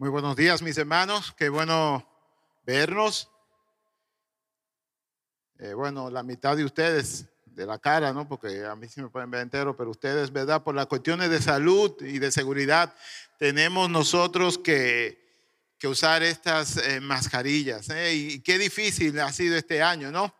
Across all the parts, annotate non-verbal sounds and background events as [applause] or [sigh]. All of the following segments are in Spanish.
Muy buenos días, mis hermanos. Qué bueno vernos. Eh, bueno, la mitad de ustedes de la cara, ¿no? Porque a mí sí me pueden ver entero, pero ustedes, ¿verdad? Por las cuestiones de salud y de seguridad, tenemos nosotros que, que usar estas eh, mascarillas. ¿eh? Y qué difícil ha sido este año, ¿no?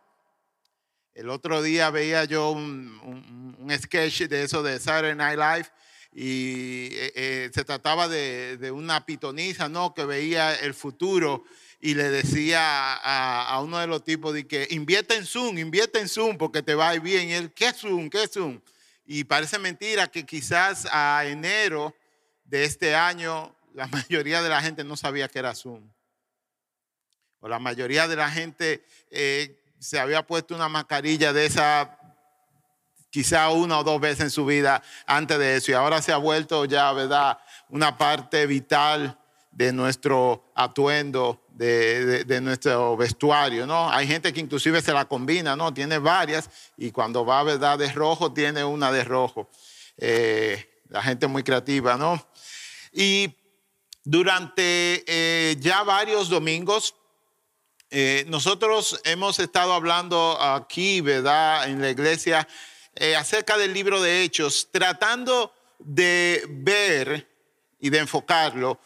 El otro día veía yo un, un, sketch de eso de Saturday Night Live y eh, eh, se trataba de, de, una pitoniza, ¿no? Que veía el futuro y le decía a, a, uno de los tipos de que invierte en Zoom, invierte en Zoom porque te va a ir bien. Y él, ¿qué Zoom? ¿Qué Zoom? Y parece mentira que quizás a enero de este año la [laughs] mayoría de la gente no sabía que era Zoom. O la mayoría de la gente eh, se había puesto una mascarilla de esa quizá una o dos veces en su vida antes de eso y ahora se ha vuelto ya, ¿verdad? Una parte vital de nuestro atuendo, de, de, nuestro vestuario, ¿no? Hay gente que inclusive se la combina, ¿no? Tiene varias y cuando va, ¿verdad? De rojo, tiene una de rojo. Eh, la gente muy creativa, ¿no? Y durante eh, ya varios domingos, eh, nosotros hemos estado hablando aquí, ¿verdad? En la iglesia eh, acerca del libro de Hechos, tratando de ver y de enfocarlo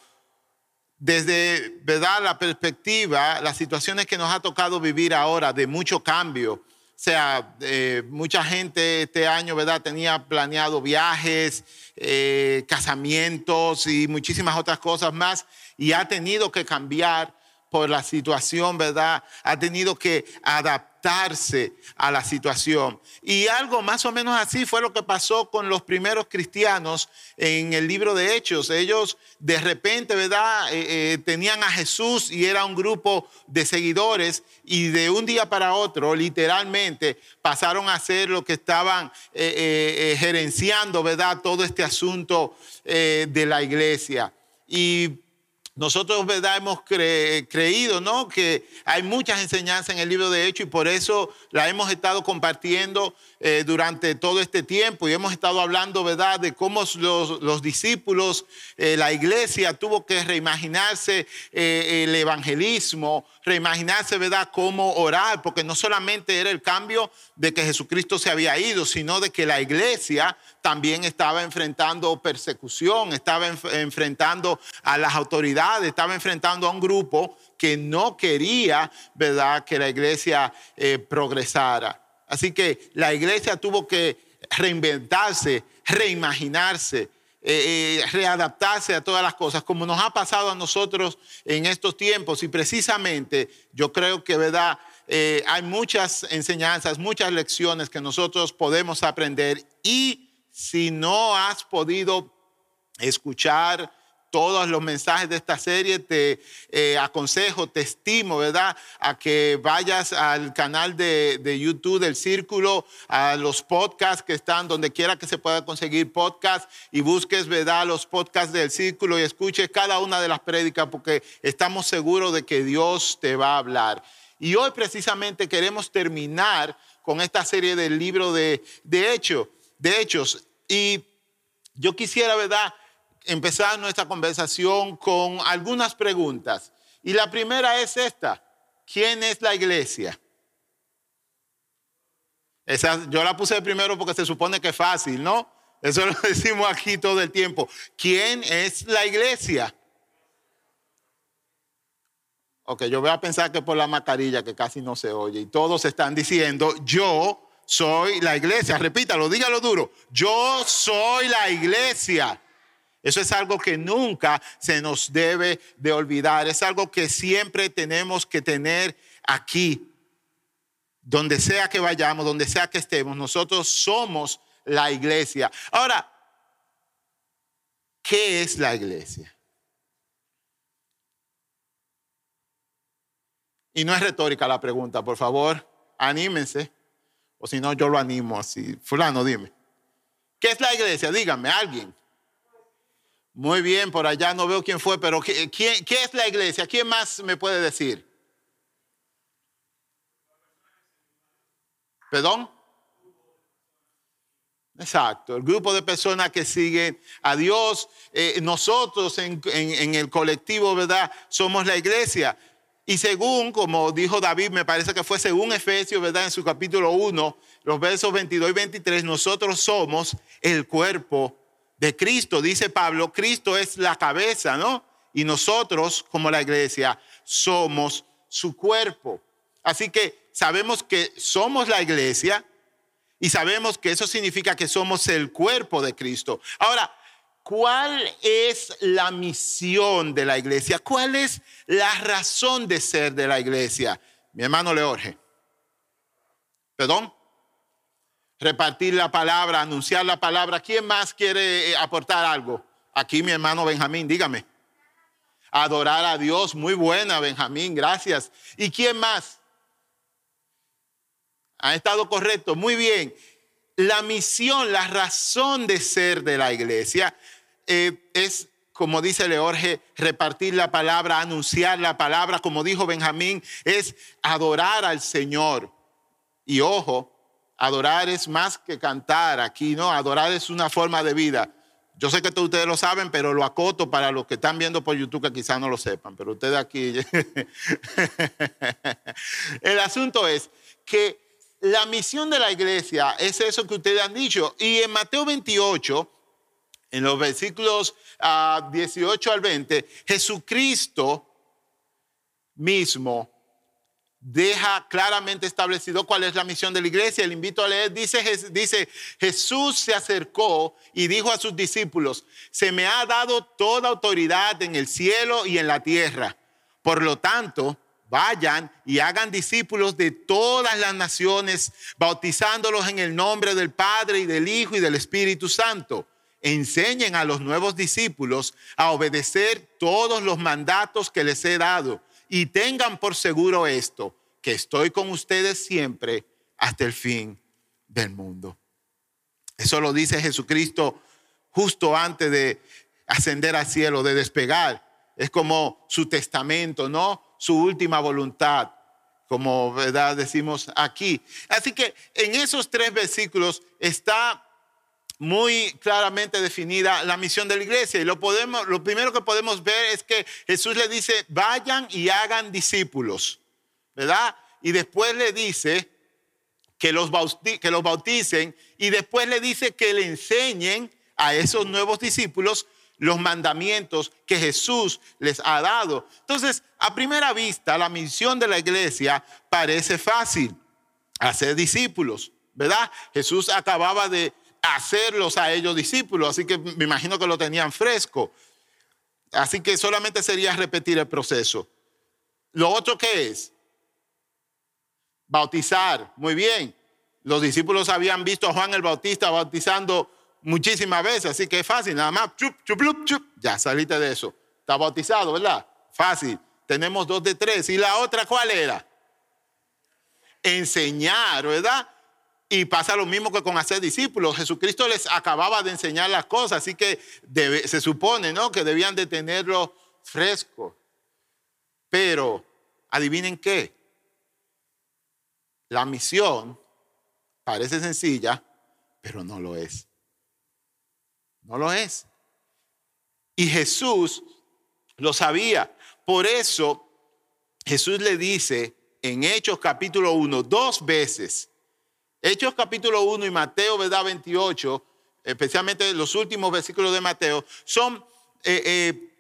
desde ¿verdad? la perspectiva, las situaciones que nos ha tocado vivir ahora de mucho cambio. O sea, eh, mucha gente este año, ¿verdad? Tenía planeado viajes, eh, casamientos y muchísimas otras cosas más y ha tenido que cambiar por la situación, ¿verdad? Ha tenido que a la situación. Y algo más o menos así fue lo que pasó con los primeros cristianos en el libro de Hechos. Ellos de repente, ¿verdad? Eh, eh, tenían a Jesús y era un grupo de seguidores y de un día para otro, literalmente, pasaron a ser lo que estaban eh, gerenciando, ¿verdad? Todo este asunto de la iglesia. Y nosotros, ¿verdad? Hemos cre creído, ¿no? Que hay muchas enseñanzas en el libro de Hechos y por eso la hemos estado compartiendo eh, durante todo este tiempo y hemos estado hablando, ¿verdad? De cómo los, los discípulos, eh, la iglesia tuvo que reimaginarse eh, el evangelismo, reimaginarse, ¿verdad? Cómo orar, porque no solamente era el cambio de que Jesucristo se había ido, sino de que la iglesia también estaba enfrentando persecución, estaba enf enfrentando a las autoridades, estaba enfrentando a un grupo que no quería, ¿verdad?, que la iglesia eh, progresara. Así que la iglesia tuvo que reinventarse, reimaginarse, eh, eh, readaptarse a todas las cosas, como nos ha pasado a nosotros en estos tiempos. Y precisamente yo creo que, ¿verdad? Eh, hay muchas enseñanzas, muchas lecciones que nosotros podemos aprender y si no has podido escuchar todos los mensajes de esta serie, te eh, aconsejo, te estimo, ¿verdad? A que vayas al canal de, de, YouTube del Círculo, a los podcasts que están donde quiera que se pueda conseguir podcast y busques, ¿verdad? Los podcasts del Círculo y escuches cada una de las prédicas porque estamos seguros de que Dios te va a hablar. Y hoy precisamente queremos terminar con esta serie del libro de, de, de Hechos. Y yo quisiera, ¿verdad?, empezar nuestra conversación con algunas preguntas. Y la primera es esta. ¿Quién es la iglesia? Esa, yo la puse primero porque se supone que es fácil, ¿no? Eso [laughs] lo decimos aquí todo el tiempo. ¿Quién es la iglesia? Ok, yo voy a pensar que por la mascarilla que casi no se oye y todos están diciendo, yo soy la iglesia. Repítalo, dígalo duro. Yo soy la iglesia. Eso es algo que nunca se nos debe de olvidar. Es algo que siempre tenemos que tener aquí. Donde sea que vayamos, donde sea que estemos, nosotros somos la iglesia. Ahora, ¿qué es la iglesia? Y no es retórica la pregunta, por favor, anímense. O si no, yo lo animo así. Fulano, dime. ¿Qué es la iglesia? Dígame, alguien. Muy bien, por allá no veo quién fue, pero ¿qué, ¿qué es la iglesia? ¿Quién más me puede decir? ¿Perdón? Exacto, el grupo de personas que siguen a Dios, eh, nosotros en, en, el colectivo, ¿verdad? Somos la iglesia. Y según, como dijo David, me parece que fue según Efesios, ¿verdad? En su capítulo 1, los versos 22 y 23, nosotros somos el cuerpo de Cristo. Dice Pablo, Cristo es la cabeza, ¿no? Y nosotros, como la iglesia, somos su cuerpo. Así que sabemos que somos la iglesia, y sabemos que eso significa que somos el cuerpo de Cristo. Ahora, ¿cuál es la misión de la iglesia? ¿Cuál es la razón de ser de la iglesia? Mi hermano Leorge. ¿Perdón? Repartir la palabra, anunciar la palabra. ¿Quién más quiere eh, aportar algo? Aquí mi hermano Benjamín, dígame. Adorar a Dios, muy buena Benjamín, gracias. ¿Y quién más? Ha estado correcto, muy bien. La misión, la razón de ser de la iglesia eh, es, como dice Leorge, repartir la palabra, anunciar la palabra, como dijo Benjamín, es adorar al Señor. Y ojo, adorar es más que cantar aquí, ¿no? Adorar es una forma de vida. Yo sé que todos ustedes lo saben, pero lo acoto para los que están viendo por YouTube que quizás no lo sepan, pero ustedes aquí. [laughs] El asunto es que la misión de la iglesia es eso que ustedes han dicho. Y en Mateo 28, en los versículos 18 ah, al 20, Jesucristo mismo deja claramente establecido cuál es la misión de la iglesia. Le invito a leer, dice, dice, Jesús se acercó y dijo a sus discípulos, se me ha dado toda autoridad en el cielo y en la tierra. Por lo tanto, Vayan y hagan discípulos de todas las naciones, bautizándolos en el nombre del Padre y del Hijo y del Espíritu Santo. Enseñen a los nuevos discípulos a obedecer todos los mandatos que les he dado y tengan por seguro esto, que estoy con ustedes siempre hasta el fin del mundo. Eso lo dice Jesucristo justo antes de ascender al cielo, de despegar. Es como su testamento, ¿no? su última voluntad, como ¿verdad? decimos aquí. Así que en esos tres versículos está muy claramente definida la misión de la iglesia. Y lo, podemos, lo primero que podemos ver es que Jesús le dice, vayan y hagan discípulos, ¿verdad? Y después le dice que los, que los bauticen y después le dice que le enseñen a esos nuevos discípulos los mandamientos que Jesús les ha dado. Entonces, a primera vista, la misión de la iglesia parece fácil, hacer discípulos, ¿verdad? Jesús acababa de hacerlos a ellos discípulos, así que me imagino que lo tenían fresco. Así que solamente sería repetir el proceso. Lo otro que es, bautizar, muy bien. Los discípulos habían visto a Juan el Bautista bautizando muchísimas veces, así que es fácil, nada más, chup, chup, chup, ya saliste de eso. Está bautizado, ¿verdad? Fácil. Tenemos dos de tres. ¿Y la otra cuál era? Enseñar, ¿verdad? Y pasa lo mismo que con hacer discípulos. Jesucristo les acababa de enseñar las cosas, así que se supone, ¿no? Que debían de tenerlo fresco. Pero, adivinen qué. La misión parece sencilla, pero no lo es. No lo es. Y Jesús lo sabía. Por eso Jesús le dice en Hechos capítulo 1 dos veces. Hechos capítulo 1 y Mateo, ¿verdad? 28, especialmente los últimos versículos de Mateo, son eh, eh,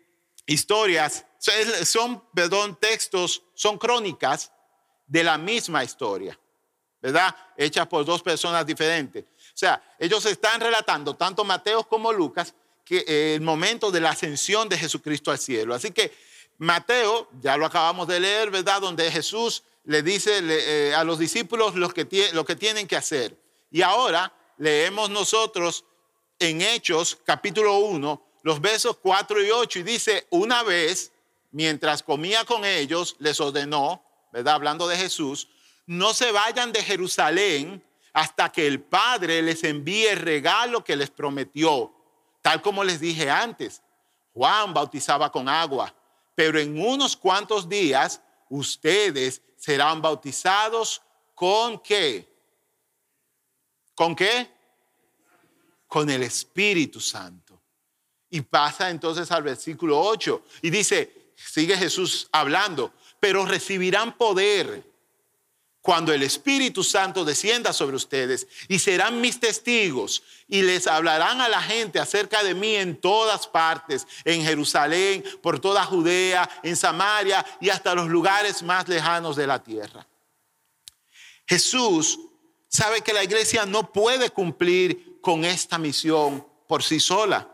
historias, son, perdón, textos, son crónicas de la misma historia, ¿verdad? Hechas por dos personas diferentes. O sea, ellos están relatando, tanto Mateo como Lucas, que eh, el momento de la ascensión de Jesucristo al cielo. Así que Mateo, ya lo acabamos de leer, ¿verdad? Donde Jesús le dice eh, a los discípulos lo que, lo que tienen que hacer. Y ahora leemos nosotros en Hechos capítulo 1, los versos 4 y 8, y dice, una vez, mientras comía con ellos, les ordenó, ¿verdad? Hablando de Jesús, no se vayan de Jerusalén hasta que el Padre les envíe el regalo que les prometió. Tal como les dije antes, Juan bautizaba con agua, pero en unos cuantos días ustedes serán bautizados con qué? ¿Con qué? con el Espíritu Santo. Y pasa entonces al versículo 8 y dice, sigue Jesús hablando, pero recibirán poder cuando el Espíritu Santo descienda sobre ustedes y serán mis testigos y les hablarán a la gente acerca de mí en todas partes, en Jerusalén, por toda Judea, en Samaria y hasta los lugares más lejanos de la tierra. Jesús sabe que la iglesia no puede cumplir con esta misión por sí sola.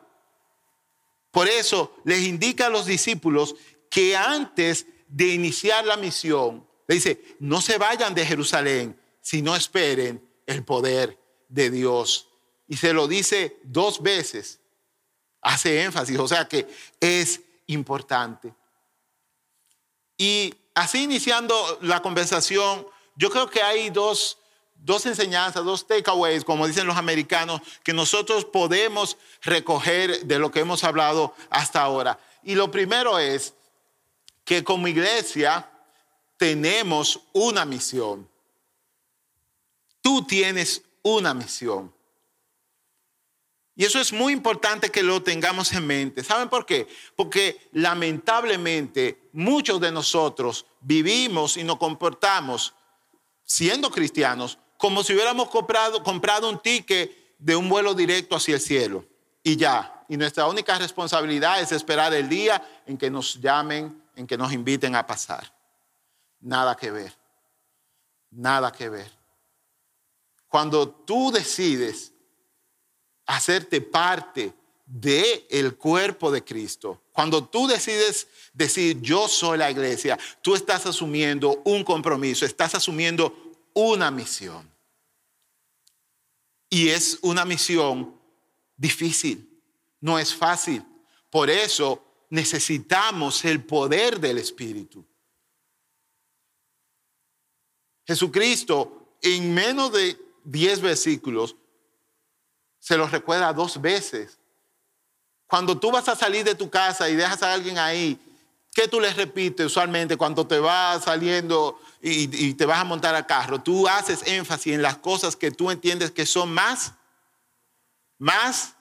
Por eso les indica a los discípulos que antes de iniciar la misión, le dice, no se vayan de Jerusalén, sino esperen el poder de Dios. Y se lo dice dos veces. Hace énfasis, o sea que es importante. Y así iniciando la conversación, yo creo que hay dos, dos enseñanzas, dos takeaways, como dicen los americanos, que nosotros podemos recoger de lo que hemos hablado hasta ahora. Y lo primero es que como iglesia tenemos una misión. Tú tienes una misión. Y eso es muy importante que lo tengamos en mente. ¿Saben por qué? Porque lamentablemente muchos de nosotros vivimos y nos comportamos siendo cristianos como si hubiéramos comprado, un ticket de un vuelo directo hacia el cielo. Y ya. Y nuestra única responsabilidad es esperar el día en que nos llamen, en que nos inviten a pasar. Nada que ver. Nada que ver. Cuando tú decides hacerte parte del el cuerpo de Cristo, cuando tú decides decir yo soy la iglesia, tú estás asumiendo un compromiso, estás asumiendo una misión. Y es una misión difícil, no es fácil. Por eso necesitamos el poder del Espíritu. Jesucristo en menos de 10 versículos se los recuerda dos veces. Cuando tú vas a salir de tu casa y dejas a alguien ahí, ¿qué tú les repites usualmente cuando te vas saliendo y, te vas a montar al carro? Tú haces énfasis en las cosas que tú entiendes que son más, más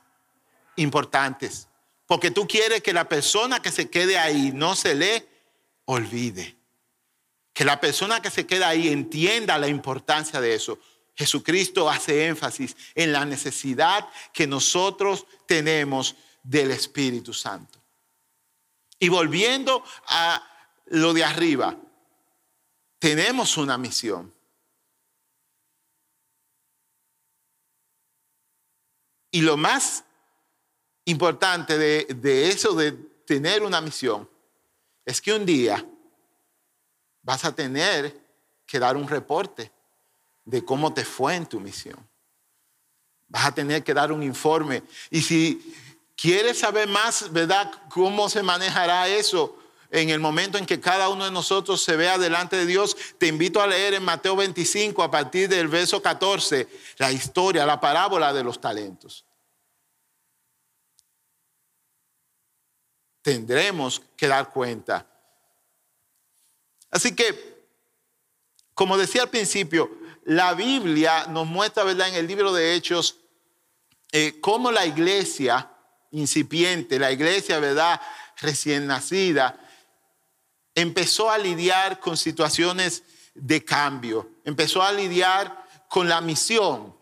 importantes. Porque tú quieres que la persona que se quede ahí no se le olvide que la persona que se queda ahí entienda la importancia de eso. Jesucristo hace énfasis en la necesidad que nosotros tenemos del Espíritu Santo. Y volviendo a lo de arriba, tenemos una misión. Y lo más importante de, de, eso de tener una misión es que un día vas a tener que dar un reporte de cómo te fue en tu misión. Vas a tener que dar un informe. Y si quieres saber más, ¿verdad?, cómo se manejará eso en el momento en que cada uno de nosotros se vea delante de Dios, te invito a leer en Mateo 25, a partir del verso 14, la historia, la parábola de los talentos. Tendremos que dar cuenta Así que, como decía al principio, la Biblia nos muestra, ¿verdad?, en el libro de Hechos, eh, cómo la iglesia incipiente, la iglesia, ¿verdad?, recién nacida, empezó a lidiar con situaciones de cambio, empezó a lidiar con la misión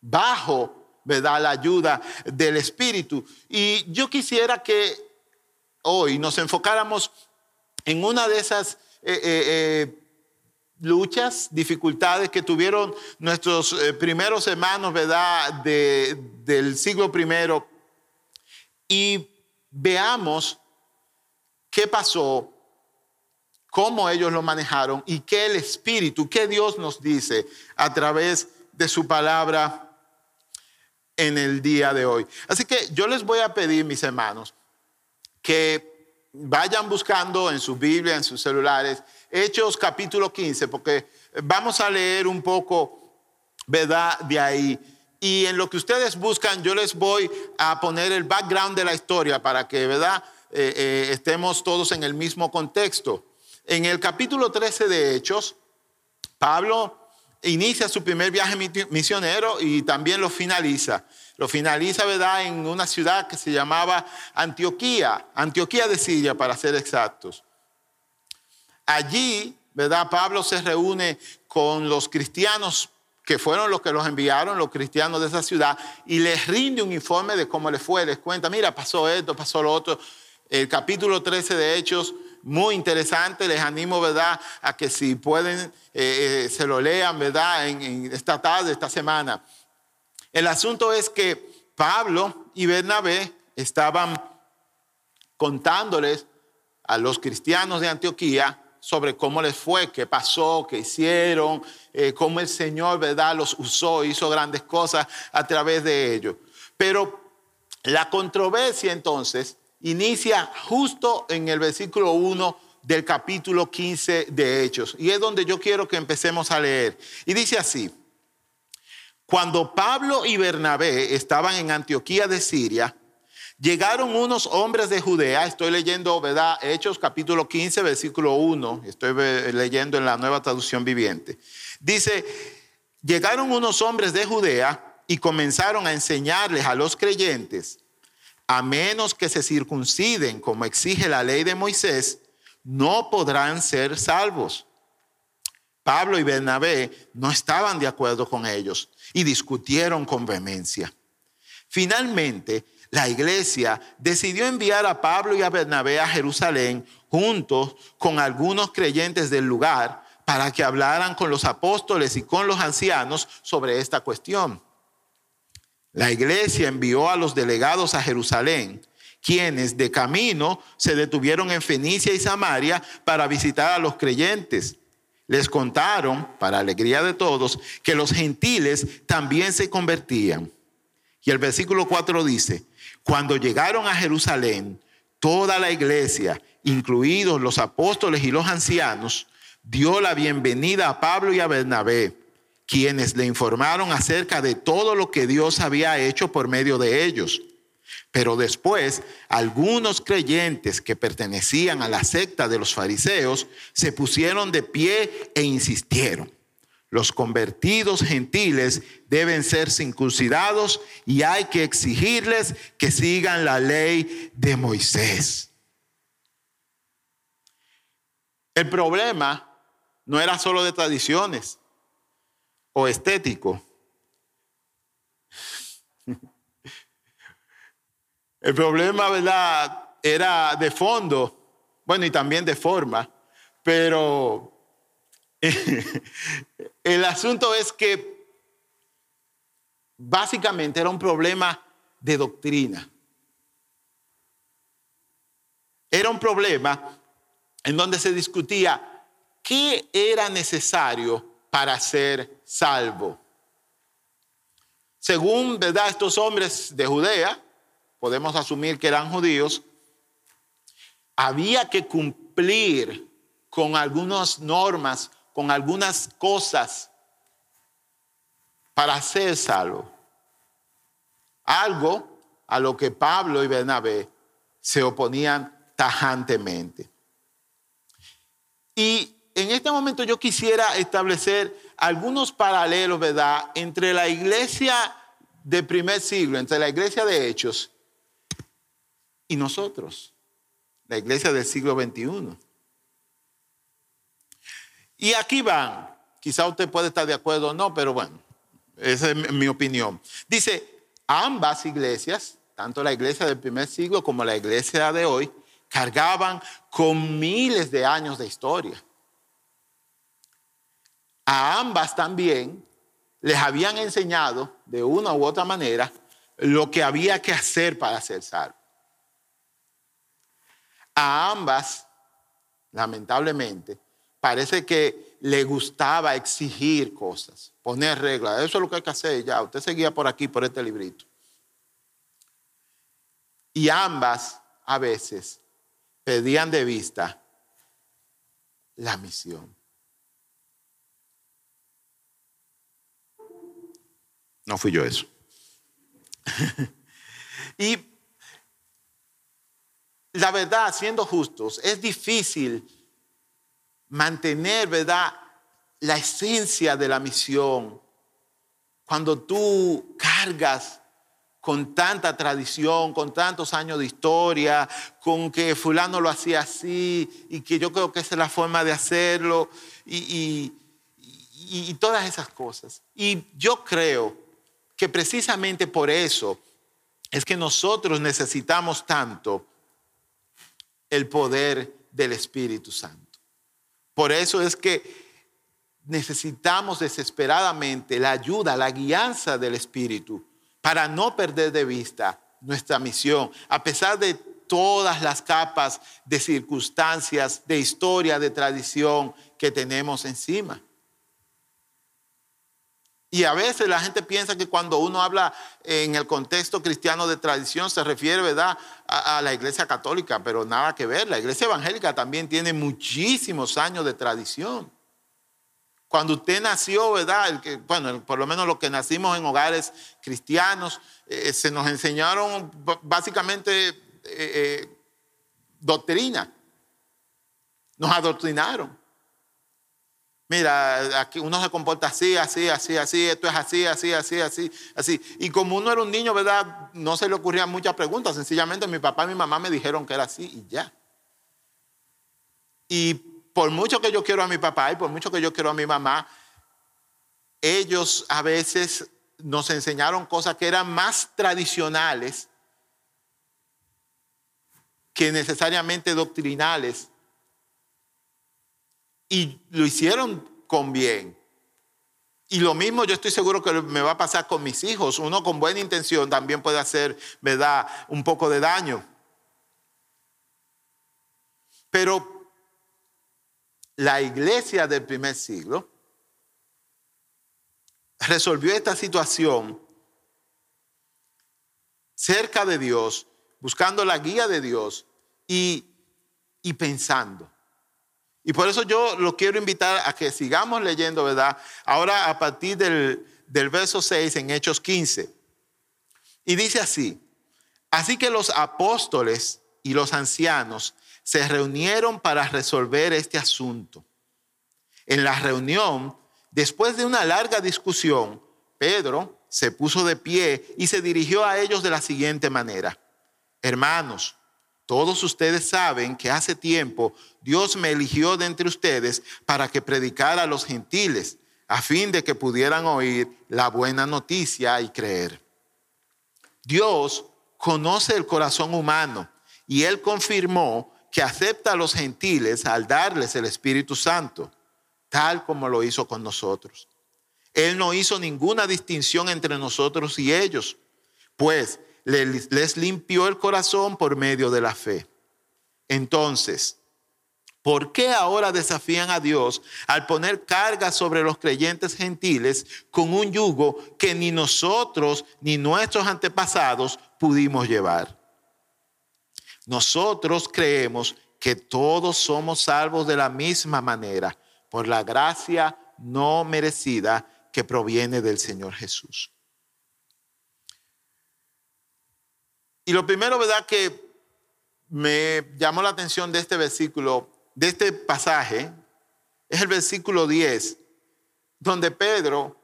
bajo, ¿verdad?, la ayuda del Espíritu. Y yo quisiera que hoy nos enfocáramos en una de esas eh, eh, eh, luchas, dificultades que tuvieron nuestros primeros hermanos, ¿verdad?, del siglo primero. Y veamos qué pasó, cómo ellos lo manejaron y qué el Espíritu, qué Dios nos dice a través de su palabra en el día de hoy. Así que yo les voy a pedir, mis hermanos, que vayan buscando en su Biblia, en sus celulares, Hechos capítulo 15, porque vamos a leer un poco, ¿verdad? De ahí. Y en lo que ustedes buscan, yo les voy a poner el background de la historia para que, ¿verdad? Eh, eh, estemos todos en el mismo contexto. En el capítulo 13 de Hechos, Pablo inicia su primer viaje misionero y también lo finaliza. Lo finaliza, ¿verdad?, en una ciudad que se llamaba Antioquía, Antioquía de Siria, para ser exactos. Allí, ¿verdad?, Pablo se reúne con los cristianos que fueron los que los enviaron, los cristianos de esa ciudad, y les rinde un informe de cómo les fue, les cuenta, mira, pasó esto, pasó lo otro. El capítulo 13 de Hechos muy interesante. Les animo, ¿verdad?, a que si pueden, eh, eh, se lo lean, ¿verdad?, esta tarde, esta semana. El asunto es que Pablo y Bernabé estaban contándoles a los cristianos de Antioquía sobre cómo les fue, qué pasó, qué hicieron, eh, cómo el Señor, ¿verdad?, los usó, hizo grandes cosas a través de ellos. Pero la controversia entonces inicia justo en el versículo 1 del capítulo 15 de Hechos. Y es donde yo quiero que empecemos a leer. Y dice así, cuando Pablo y Bernabé estaban en Antioquía de Siria, llegaron unos hombres de Judea, estoy leyendo, ¿verdad? Hechos capítulo 15, versículo 1, estoy leyendo en la nueva traducción viviente. Dice, llegaron unos hombres de Judea y comenzaron a enseñarles a los creyentes a menos que se circunciden como exige la ley de Moisés, no podrán ser salvos. Pablo y Bernabé no estaban de acuerdo con ellos y discutieron con vehemencia. Finalmente, la iglesia decidió enviar a Pablo y a Bernabé a Jerusalén juntos con algunos creyentes del lugar para que hablaran con los apóstoles y con los ancianos sobre esta cuestión. La iglesia envió a los delegados a Jerusalén, quienes de camino se detuvieron en Fenicia y Samaria para visitar a los creyentes. Les contaron, para alegría de todos, que los gentiles también se convertían. Y el versículo 4 dice, cuando llegaron a Jerusalén, toda la iglesia, incluidos los apóstoles y los ancianos, dio la bienvenida a Pablo y a Bernabé quienes le informaron acerca de todo lo que Dios había hecho por medio de ellos. Pero después, algunos creyentes que pertenecían a la secta de los fariseos se pusieron de pie e insistieron. Los convertidos gentiles deben ser circuncidados y hay que exigirles que sigan la ley de Moisés. El problema no era solo de tradiciones o estético. El problema, ¿verdad? Era de fondo, bueno, y también de forma, pero [laughs] el asunto es que básicamente era un problema de doctrina. Era un problema en donde se discutía qué era necesario para ser salvo. Según ¿verdad? estos hombres de Judea, podemos asumir que eran judíos, había que cumplir con algunas normas, con algunas cosas para ser salvo. Algo a lo que Pablo y Bernabé se oponían tajantemente. Y en este momento yo quisiera establecer algunos paralelos, ¿verdad?, entre la iglesia del primer siglo, entre la iglesia de Hechos y nosotros, la iglesia del siglo XXI. Y aquí van, quizá usted puede estar de acuerdo o no, pero bueno, esa es mi opinión. Dice, ambas iglesias, tanto la iglesia del primer siglo como la iglesia de hoy, cargaban con miles de años de historia a ambas también les habían enseñado de una u otra manera lo que había que hacer para ser salvo. A ambas, lamentablemente, parece que le gustaba exigir cosas, poner reglas. Eso es lo que hay que hacer ya. Usted seguía por aquí, por este librito. Y ambas, a veces, pedían de vista la misión. No fui yo eso. [laughs] y la verdad, siendo justos, es difícil mantener, ¿verdad? la esencia de la misión, cuando tú cargas con tanta tradición, con tantos años de historia, con que fulano lo hacía así y que yo creo que esa es la forma de hacerlo y, y todas esas cosas. Y yo creo que precisamente por eso es que nosotros necesitamos tanto el poder del Espíritu Santo. Por eso es que necesitamos desesperadamente la ayuda, la guianza del Espíritu para no perder de vista nuestra misión, a pesar de todas las capas de circunstancias, de historia, de tradición que tenemos encima. Y a veces la gente piensa que cuando uno habla en el contexto cristiano de tradición se refiere, ¿verdad?, a, la iglesia católica, pero nada que ver. La iglesia evangélica también tiene muchísimos años de tradición. Cuando usted nació, ¿verdad? bueno, por lo menos los que nacimos en hogares cristianos, eh, se nos enseñaron básicamente eh, eh, doctrina. Nos adoctrinaron. Mira, aquí uno se comporta así, así, así, así, esto es así, así, así, así, así. Y como uno era un niño, ¿verdad? No se le ocurrían muchas preguntas. Sencillamente mi papá y mi mamá me dijeron que era así y ya. Y por mucho que yo quiero a mi papá y por mucho que yo quiero a mi mamá, ellos a veces nos enseñaron cosas que eran más tradicionales que necesariamente doctrinales. Y lo hicieron con bien. Y lo mismo yo estoy seguro que me va a pasar con mis hijos. Uno con buena intención también puede hacer, ¿verdad?, un poco de daño. Pero la iglesia del primer siglo resolvió esta situación cerca de Dios, buscando la guía de Dios y, pensando. Y por eso yo lo quiero invitar a que sigamos leyendo, ¿verdad? Ahora a partir del, del verso 6 en Hechos 15. Y dice así, así que los apóstoles y los ancianos se reunieron para resolver este asunto. En la reunión, después de una larga discusión, Pedro se puso de pie y se dirigió a ellos de la siguiente manera. Hermanos, todos ustedes saben que hace tiempo Dios me eligió de entre ustedes para que predicara a los gentiles, a fin de que pudieran oír la buena noticia y creer. Dios conoce el corazón humano y él confirmó que acepta a los gentiles al darles el Espíritu Santo, tal como lo hizo con nosotros. Él no hizo ninguna distinción entre nosotros y ellos, pues les limpió el corazón por medio de la fe. Entonces, ¿por qué ahora desafían a Dios al poner carga sobre los creyentes gentiles con un yugo que ni nosotros ni nuestros antepasados pudimos llevar? Nosotros creemos que todos somos salvos de la misma manera, por la gracia no merecida que proviene del Señor Jesús. Y lo primero, ¿verdad? Que me llamó la atención de este versículo, de este pasaje, es el versículo 10, donde Pedro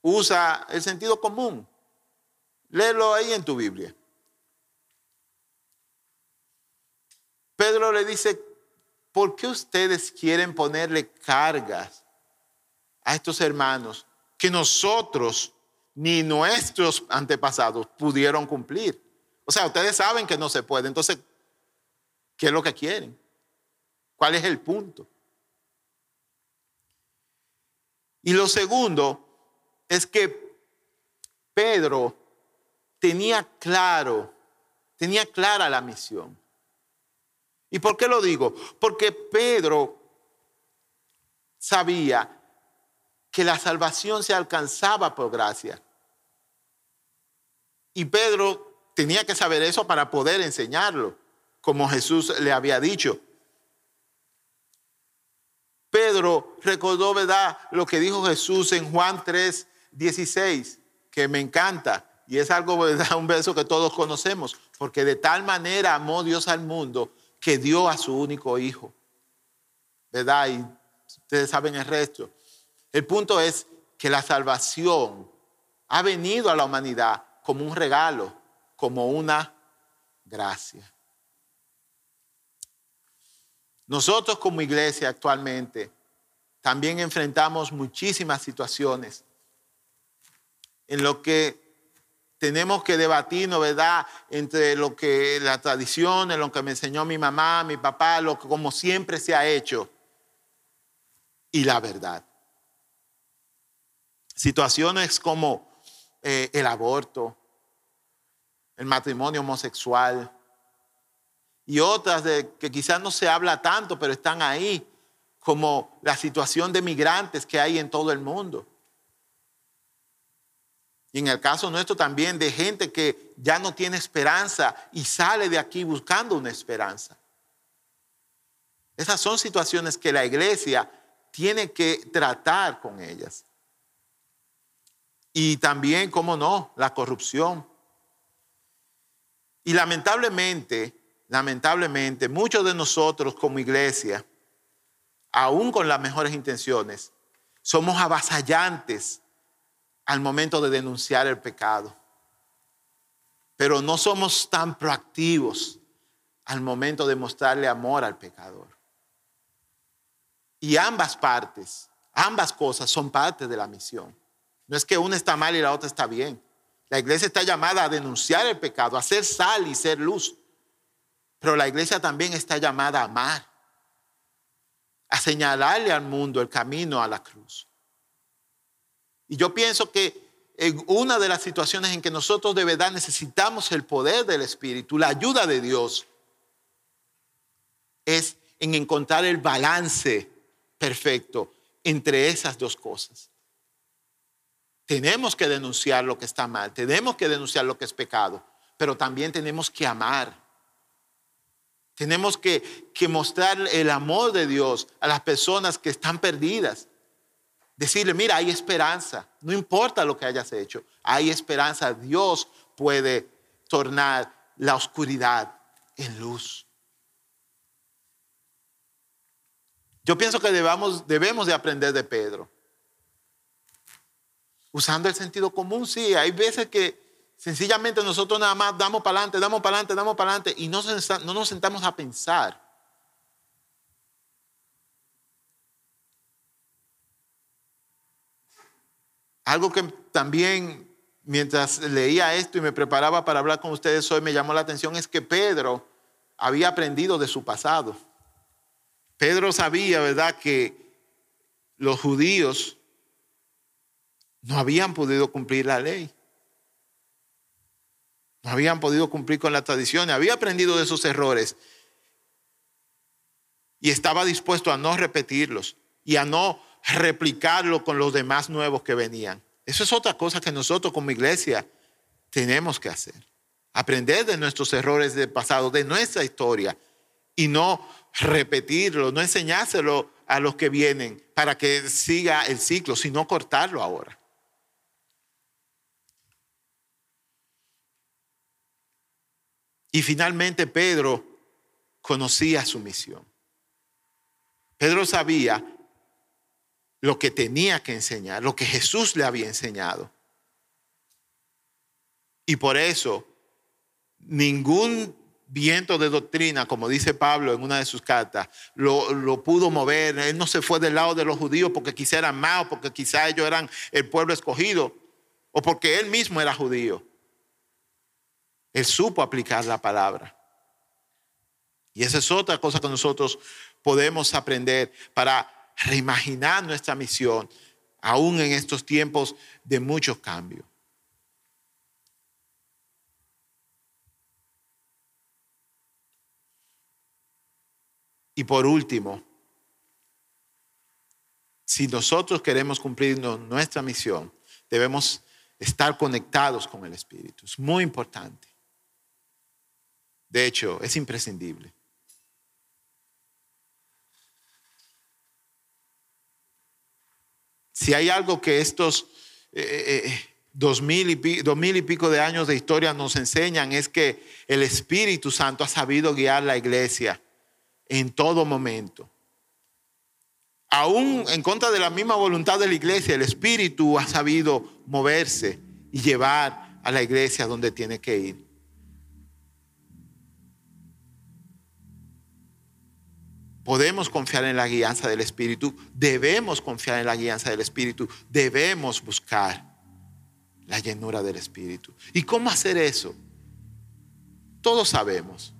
usa el sentido común. Léelo ahí en tu Biblia. Pedro le dice, ¿por qué ustedes quieren ponerle cargas a estos hermanos que nosotros ni nuestros antepasados pudieron cumplir? O sea, ustedes saben que no se puede. Entonces, ¿qué es lo que quieren? ¿Cuál es el punto? Y lo segundo es que Pedro tenía claro, tenía clara la misión. ¿Y por qué lo digo? Porque Pedro sabía que la salvación se alcanzaba por gracia. Y Pedro tenía que saber eso para poder enseñarlo, como Jesús le había dicho. Pedro recordó, ¿verdad?, lo que dijo Jesús en Juan 3, 16, que me encanta. Y es algo, ¿verdad?, [laughs] un verso que todos conocemos. Porque de tal manera amó Dios al mundo que dio a su único hijo. ¿Verdad? Y ustedes saben el resto. El punto es que la salvación ha venido a la humanidad como un regalo, como una gracia. Nosotros como iglesia actualmente también enfrentamos muchísimas situaciones en lo que tenemos que debatirnos, ¿verdad? Entre lo que la tradición, en lo que me enseñó mi mamá, mi papá, lo que como siempre se ha hecho, y la verdad. Situaciones como eh, el aborto, el matrimonio homosexual y otras de que quizás no se habla tanto, pero están ahí, como la situación de migrantes que hay en todo el mundo. Y en el caso nuestro también de gente que ya no tiene esperanza y sale de aquí buscando una esperanza. Esas son situaciones que la iglesia tiene que tratar con ellas. Y también, cómo no, la corrupción. Y lamentablemente, lamentablemente, muchos de nosotros como iglesia, aún con las mejores intenciones, somos avasallantes al momento de denunciar el pecado. Pero no somos tan proactivos al momento de mostrarle amor al pecador. Y ambas partes, ambas cosas son parte de la misión. No es que una está mal y la otra está bien. La iglesia está llamada a denunciar el pecado, a ser sal y ser luz. Pero la iglesia también está llamada a amar, a señalarle al mundo el camino a la cruz. Y yo pienso que una de las situaciones en que nosotros de verdad necesitamos el poder del Espíritu, la ayuda de Dios, es en encontrar el balance perfecto entre esas dos cosas. Tenemos que denunciar lo que está mal, tenemos que denunciar lo que es pecado, pero también tenemos que amar. Tenemos que, mostrar el amor de Dios a las personas que están perdidas. Decirle, mira, hay esperanza. No importa lo que hayas hecho, hay esperanza. Dios puede tornar la oscuridad en luz. Yo pienso que debemos de aprender de Pedro. Usando el sentido común, sí. Hay veces que sencillamente nosotros nada más damos para adelante, damos para adelante, damos para adelante y no, no nos sentamos a pensar Algo que también mientras leía esto y me preparaba para hablar con ustedes hoy me llamó la atención es que Pedro había aprendido de su pasado. Pedro sabía, ¿verdad?, que los judíos no habían podido cumplir la ley. No habían podido cumplir con la tradición. Había aprendido de esos errores. Y estaba dispuesto a no repetirlos y a no replicarlo con los demás nuevos que venían. Eso es otra cosa que nosotros como iglesia tenemos que hacer. Aprender de nuestros errores del pasado, de nuestra historia, y no repetirlo, no enseñárselo a los que vienen para que siga el ciclo, sino cortarlo ahora. Y finalmente Pedro conocía su misión. Pedro sabía lo que tenía que enseñar, lo que Jesús le había enseñado. Y por eso, ningún viento de doctrina, como dice Pablo en una de sus cartas, lo, pudo mover. Él no se fue del lado de los judíos porque quizá eran más, porque quizá ellos eran el pueblo escogido, o porque él mismo era judío. Él supo aplicar la palabra. Y esa es otra cosa que nosotros podemos aprender para reimaginar nuestra misión, aún en estos tiempos de muchos cambios. Y por último, si nosotros queremos cumplir nuestra misión, debemos estar conectados con el Espíritu. Es muy importante. De hecho, es imprescindible. Si hay algo que estos eh, eh, eh, dos, mil y dos mil y pico de años de historia nos enseñan es que el Espíritu Santo ha sabido guiar la iglesia en todo momento. aún en contra de la misma voluntad de la iglesia, el Espíritu ha sabido moverse y llevar a la iglesia donde tiene que ir. Podemos confiar en la guianza del Espíritu, debemos confiar en la guianza del Espíritu, debemos buscar la llenura del Espíritu. ¿Y cómo hacer eso? Todos sabemos.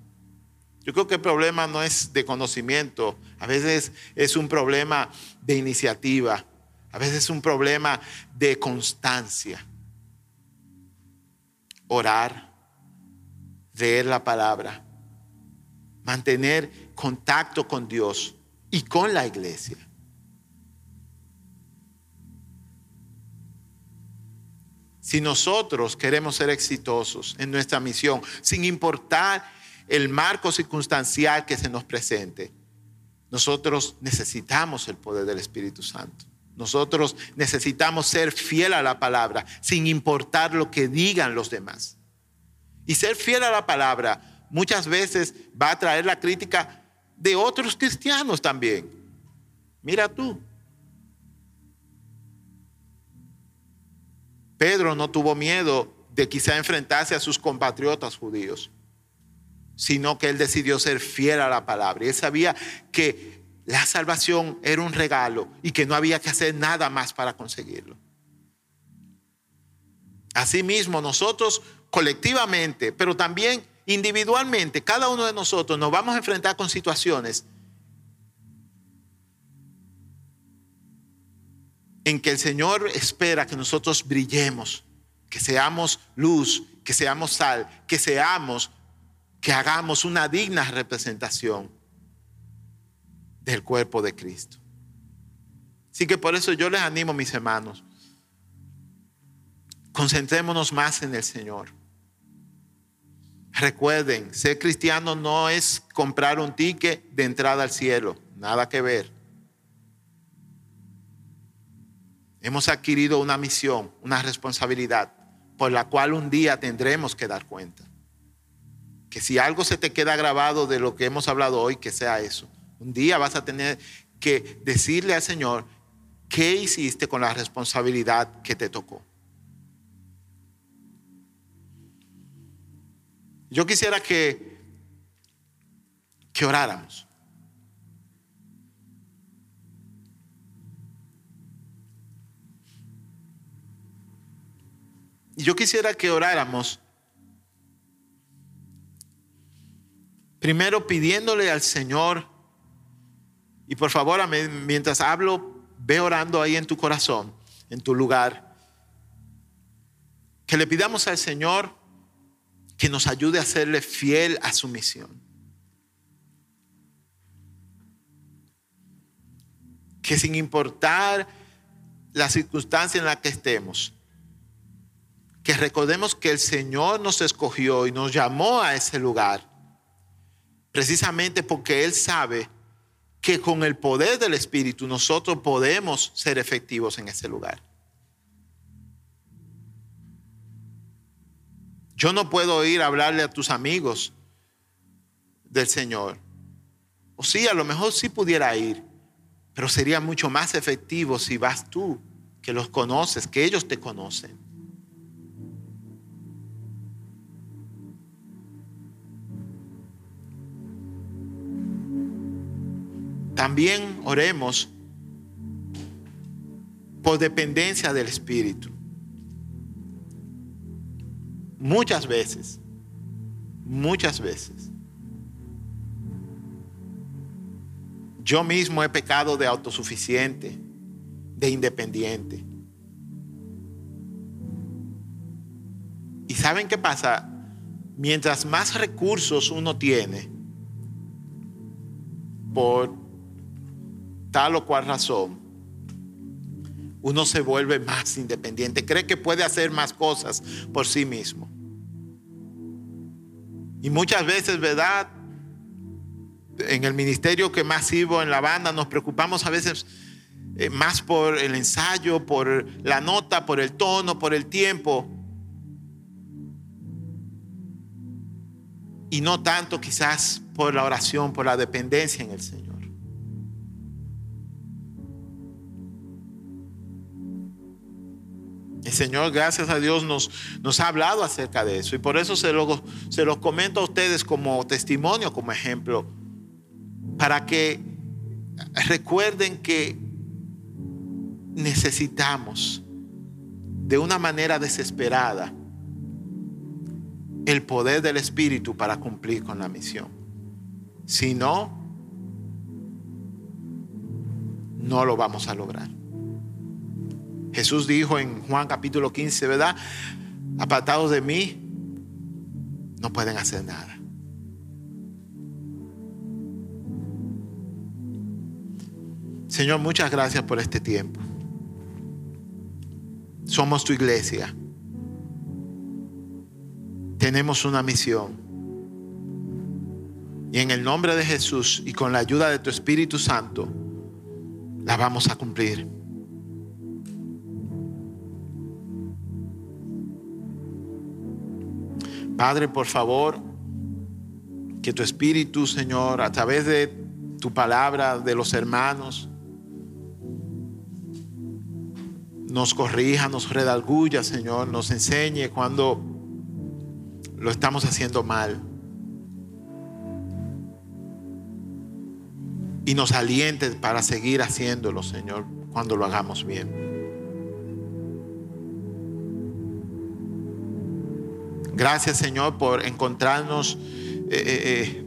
Yo creo que el problema no es de conocimiento, a veces es un problema de iniciativa, a veces es un problema de constancia. Orar, leer la palabra, mantener contacto con Dios y con la iglesia. Si nosotros queremos ser exitosos en nuestra misión, sin importar el marco circunstancial que se nos presente, nosotros necesitamos el poder del Espíritu Santo. Nosotros necesitamos ser fiel a la palabra, sin importar lo que digan los demás. Y ser fiel a la palabra muchas veces va a traer la crítica de otros cristianos también. Mira tú. Pedro no tuvo miedo de quizá enfrentarse a sus compatriotas judíos, sino que él decidió ser fiel a la palabra. Y él sabía que la salvación era un regalo y que no había que hacer nada más para conseguirlo. Asimismo, nosotros colectivamente, pero también individualmente, cada uno de nosotros nos vamos a enfrentar con situaciones en que el Señor espera que nosotros brillemos, que seamos luz, que seamos sal, que seamos, que hagamos una digna representación del cuerpo de Cristo. Así que por eso yo les animo, mis hermanos, concentrémonos más en el Señor. Recuerden, ser cristiano no es comprar un ticket de entrada al cielo, nada que ver. Hemos adquirido una misión, una responsabilidad por la cual un día tendremos que dar cuenta. Que si algo se te queda grabado de lo que hemos hablado hoy, que sea eso. Un día vas a tener que decirle al Señor qué hiciste con la responsabilidad que te tocó. Yo quisiera que, que oráramos. Yo quisiera que oráramos primero pidiéndole al Señor, y por favor, mientras hablo, ve orando ahí en tu corazón, en tu lugar, que le pidamos al Señor que nos ayude a serle fiel a su misión. Que sin importar la circunstancia en la que estemos, que recordemos que el Señor nos escogió y nos llamó a ese lugar, precisamente porque Él sabe que con el poder del Espíritu nosotros podemos ser efectivos en ese lugar. Yo no puedo ir a hablarle a tus amigos del Señor. O sí, a lo mejor sí pudiera ir, pero sería mucho más efectivo si vas tú, que los conoces, que ellos te conocen. También oremos por dependencia del Espíritu. Muchas veces, muchas veces. Yo mismo he pecado de autosuficiente, de independiente. ¿Y saben qué pasa? Mientras más recursos uno tiene, por tal o cual razón, uno se vuelve más independiente, cree que puede hacer más cosas por sí mismo. Y muchas veces, ¿verdad? En el ministerio que más sirvo en la banda, nos preocupamos a veces eh, más por el ensayo, por la nota, por el tono, por el tiempo. Y no tanto quizás por la oración, por la dependencia en el Señor. El Señor, gracias a Dios, nos, ha hablado acerca de eso. Y por eso se lo, se los comento a ustedes como testimonio, como ejemplo, para que recuerden que necesitamos de una manera desesperada el poder del Espíritu para cumplir con la misión. Si no, no lo vamos a lograr. Jesús dijo en Juan capítulo 15, ¿verdad? Apartados de mí, no pueden hacer nada. Señor, muchas gracias por este tiempo. Somos tu iglesia. Tenemos una misión. Y en el nombre de Jesús y con la ayuda de tu Espíritu Santo, la vamos a cumplir. Padre, por favor, que tu Espíritu, Señor, a través de tu palabra, de los hermanos, nos corrija, nos redalguya, Señor, nos enseñe cuando lo estamos haciendo mal. Y nos aliente para seguir haciéndolo, Señor, cuando lo hagamos bien. Gracias Señor por encontrarnos eh, eh, eh,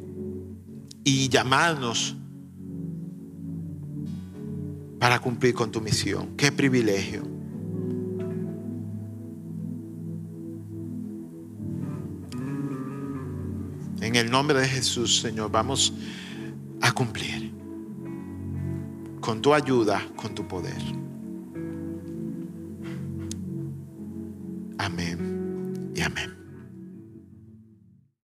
y llamarnos para cumplir con tu misión. Qué privilegio. En el nombre de Jesús, Señor, vamos a cumplir con tu ayuda, con tu poder. Amén y amén.